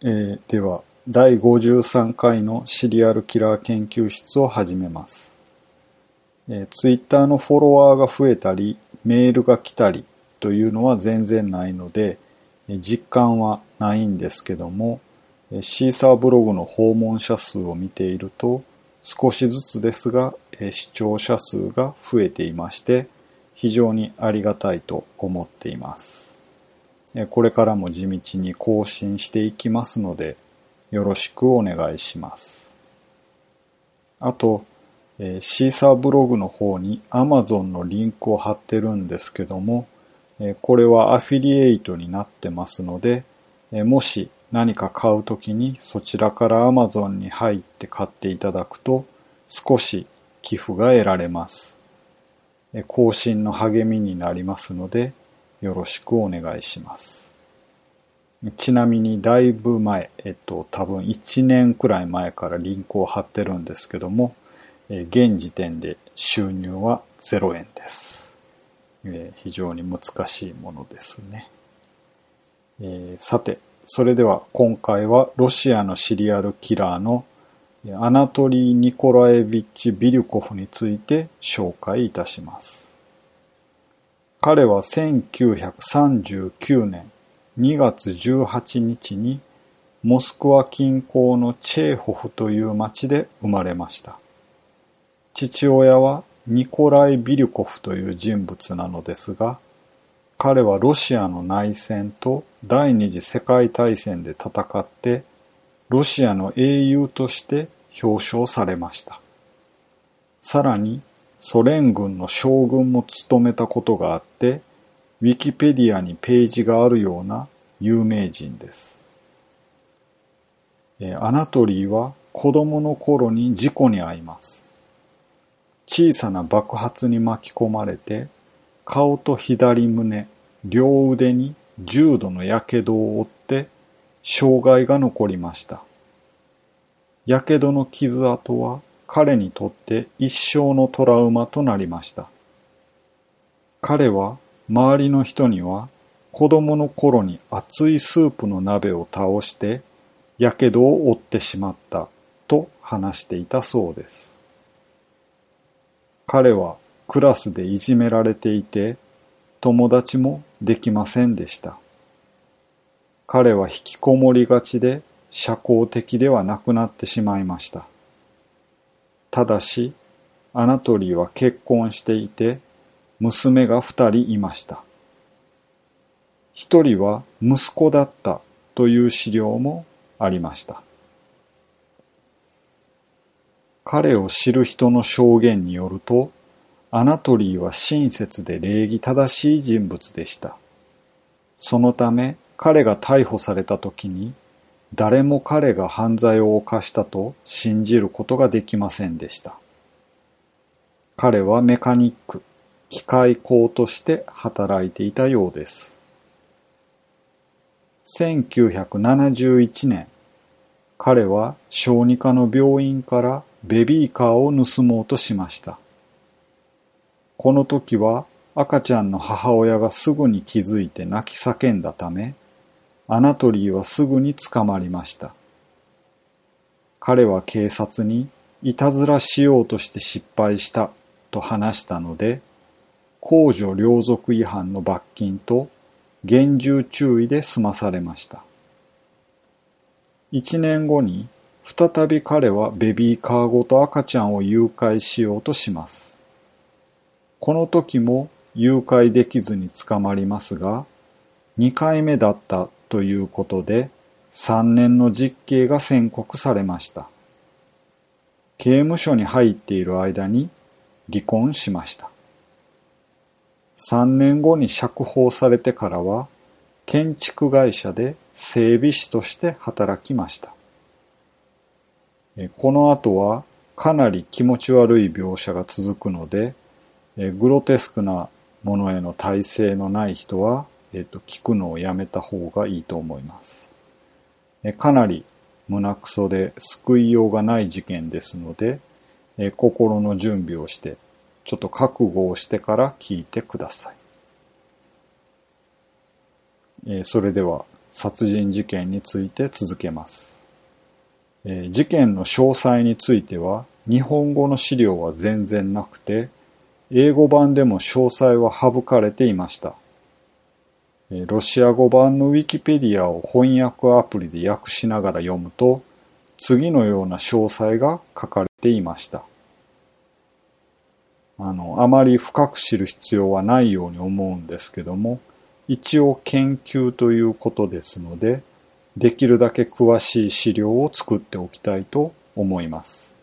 えー、では、第53回のシリアルキラー研究室を始めます。えー、ツイッターのフォロワーが増えたり、メールが来たりというのは全然ないので、実感はないんですけども、シーサーブログの訪問者数を見ていると、少しずつですが、視聴者数が増えていまして、非常にありがたいと思っています。これからも地道に更新していきますので、よろしくお願いします。あと、シーサーブログの方に Amazon のリンクを貼ってるんですけども、これはアフィリエイトになってますので、もし何か買うときにそちらから Amazon に入って買っていただくと少し寄付が得られます。更新の励みになりますのでよろしくお願いします。ちなみにだいぶ前、えっと多分1年くらい前からリンクを貼ってるんですけども、現時点で収入は0円です。え非常に難しいものですね。えー、さて、それでは今回はロシアのシリアルキラーのアナトリー・ニコラエビッチ・ビリュコフについて紹介いたします。彼は1939年2月18日にモスクワ近郊のチェーホフという町で生まれました。父親はニコライ・ビリュコフという人物なのですが、彼はロシアの内戦と第二次世界大戦で戦ってロシアの英雄として表彰されました。さらにソ連軍の将軍も務めたことがあってウィキペディアにページがあるような有名人です。アナトリーは子供の頃に事故に遭います。小さな爆発に巻き込まれて顔と左胸、両腕に重度の火傷を負って障害が残りました。火傷の傷跡は彼にとって一生のトラウマとなりました。彼は周りの人には子供の頃に熱いスープの鍋を倒して火傷を負ってしまったと話していたそうです。彼はクラスでいじめられていて、友達もできませんでした。彼は引きこもりがちで社交的ではなくなってしまいました。ただし、アナトリーは結婚していて、娘が二人いました。一人は息子だったという資料もありました。彼を知る人の証言によると、アナトリーは親切で礼儀正しい人物でした。そのため彼が逮捕された時に誰も彼が犯罪を犯したと信じることができませんでした。彼はメカニック、機械工として働いていたようです。1971年、彼は小児科の病院からベビーカーを盗もうとしました。この時は赤ちゃんの母親がすぐに気づいて泣き叫んだため、アナトリーはすぐに捕まりました。彼は警察にいたずらしようとして失敗したと話したので、公序良俗違反の罰金と厳重注意で済まされました。一年後に再び彼はベビーカーごと赤ちゃんを誘拐しようとします。この時も誘拐できずに捕まりますが、2回目だったということで、3年の実刑が宣告されました。刑務所に入っている間に離婚しました。3年後に釈放されてからは、建築会社で整備士として働きました。この後はかなり気持ち悪い描写が続くので、グロテスクなものへの耐性のない人は、えっ、と、聞くのをやめた方がいいと思います。えかなり胸くそで救いようがない事件ですので、え心の準備をして、ちょっと覚悟をしてから聞いてください。えそれでは殺人事件について続けます。え、事件の詳細については日本語の資料は全然なくて英語版でも詳細は省かれていました。ロシア語版のウィキペディアを翻訳アプリで訳しながら読むと次のような詳細が書かれていました。あの、あまり深く知る必要はないように思うんですけども、一応研究ということですので、できるだけ詳しい資料を作っておきたいと思います。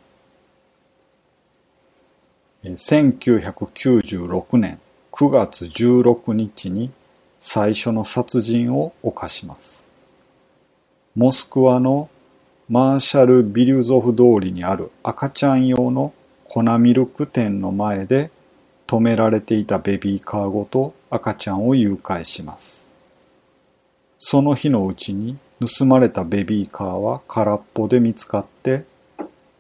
1996年9月16日に最初の殺人を犯します。モスクワのマーシャル・ビリュゾフ通りにある赤ちゃん用の粉ミルク店の前で止められていたベビーカーごと赤ちゃんを誘拐します。その日のうちに盗まれたベビーカーは空っぽで見つかって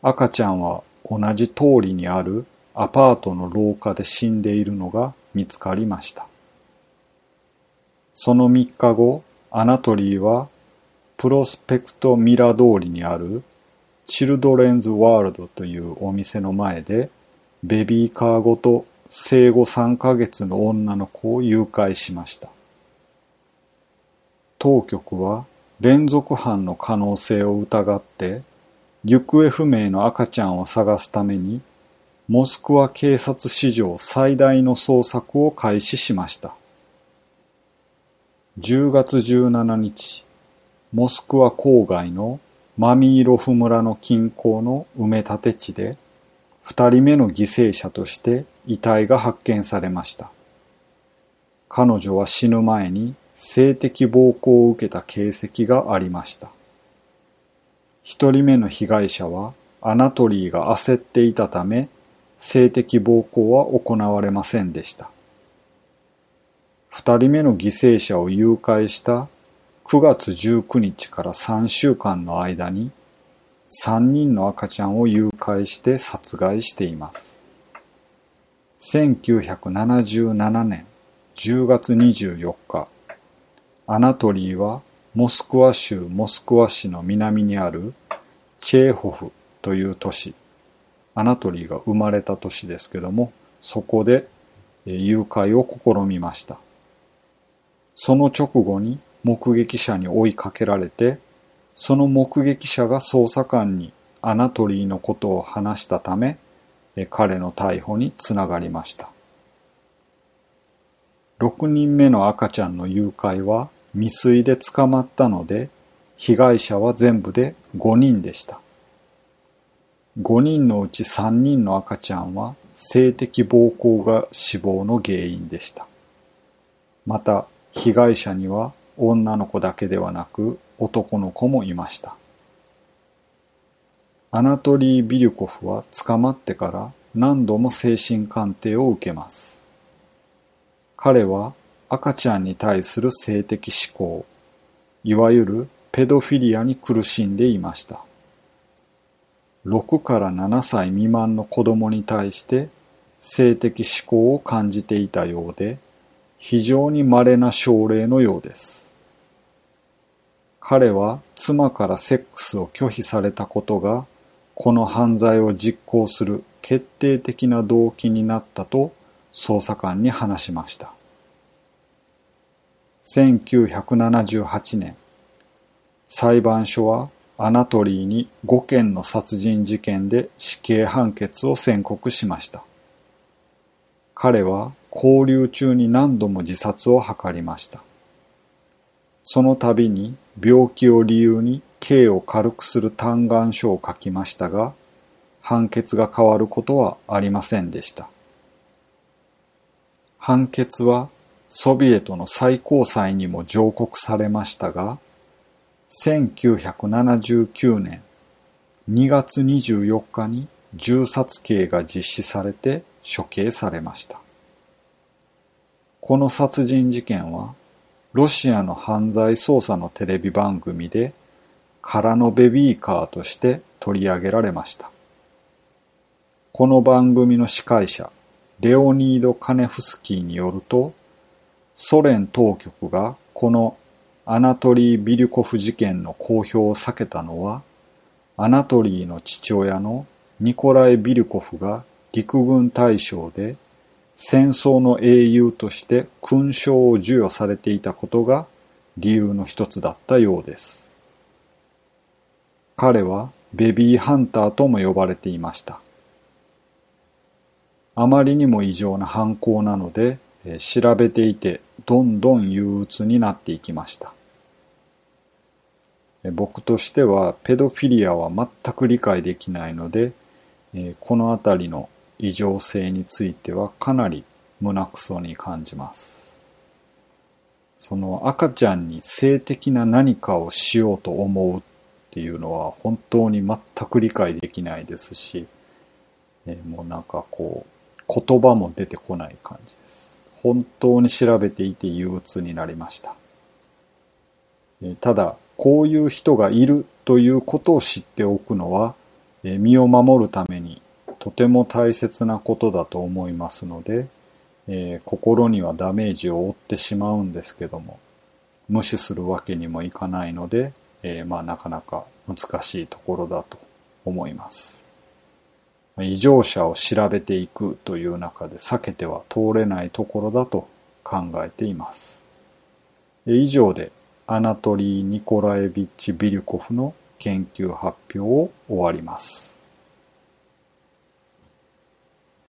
赤ちゃんは同じ通りにあるアパートの廊下で死んでいるのが見つかりました。その3日後、アナトリーはプロスペクトミラ通りにあるチルドレンズワールドというお店の前でベビーカーごと生後3ヶ月の女の子を誘拐しました。当局は連続犯の可能性を疑って行方不明の赤ちゃんを探すためにモスクワ警察史上最大の捜索を開始しました。10月17日、モスクワ郊外のマミーロフ村の近郊の埋め立て地で、二人目の犠牲者として遺体が発見されました。彼女は死ぬ前に性的暴行を受けた形跡がありました。一人目の被害者はアナトリーが焦っていたため、性的暴行は行われませんでした。二人目の犠牲者を誘拐した9月19日から3週間の間に3人の赤ちゃんを誘拐して殺害しています。1977年10月24日、アナトリーはモスクワ州モスクワ市の南にあるチェーホフという都市、アナトリーが生まれた都市ですけども、そこで誘拐を試みました。その直後に目撃者に追いかけられて、その目撃者が捜査官にアナトリーのことを話したため、彼の逮捕につながりました。6人目の赤ちゃんの誘拐は未遂で捕まったので、被害者は全部で5人でした。5人のうち3人の赤ちゃんは性的暴行が死亡の原因でした。また、被害者には女の子だけではなく男の子もいました。アナトリー・ビリュコフは捕まってから何度も精神鑑定を受けます。彼は赤ちゃんに対する性的思考、いわゆるペドフィリアに苦しんでいました。6から7歳未満の子供に対して性的思考を感じていたようで、非常に稀な症例のようです。彼は妻からセックスを拒否されたことが、この犯罪を実行する決定的な動機になったと捜査官に話しました。1978年、裁判所はアナトリーに5件の殺人事件で死刑判決を宣告しました。彼は交流中に何度も自殺を図りました。その度に病気を理由に刑を軽くする嘆願書を書きましたが、判決が変わることはありませんでした。判決はソビエトの最高裁にも上告されましたが、1979年2月24日に銃殺刑が実施されて処刑されました。この殺人事件は、ロシアの犯罪捜査のテレビ番組で、空のベビーカーとして取り上げられました。この番組の司会者、レオニード・カネフスキーによると、ソ連当局がこのアナトリー・ビリュコフ事件の公表を避けたのは、アナトリーの父親のニコライ・ビリュコフが陸軍大将で戦争の英雄として勲章を授与されていたことが理由の一つだったようです。彼はベビーハンターとも呼ばれていました。あまりにも異常な犯行なので、調べていてどんどん憂鬱になっていきました。僕としてはペドフィリアは全く理解できないので、このあたりの異常性についてはかなり胸くそに感じます。その赤ちゃんに性的な何かをしようと思うっていうのは本当に全く理解できないですし、えもうなんかこう言葉も出てこない感じです。本当に調べていて憂鬱になりました。えただ、こういう人がいるということを知っておくのは、え身を守るためにとても大切なことだと思いますので、えー、心にはダメージを負ってしまうんですけども、無視するわけにもいかないので、えー、まあなかなか難しいところだと思います。異常者を調べていくという中で避けては通れないところだと考えています。以上でアナトリー・ニコラエビッチ・ビリュコフの研究発表を終わります。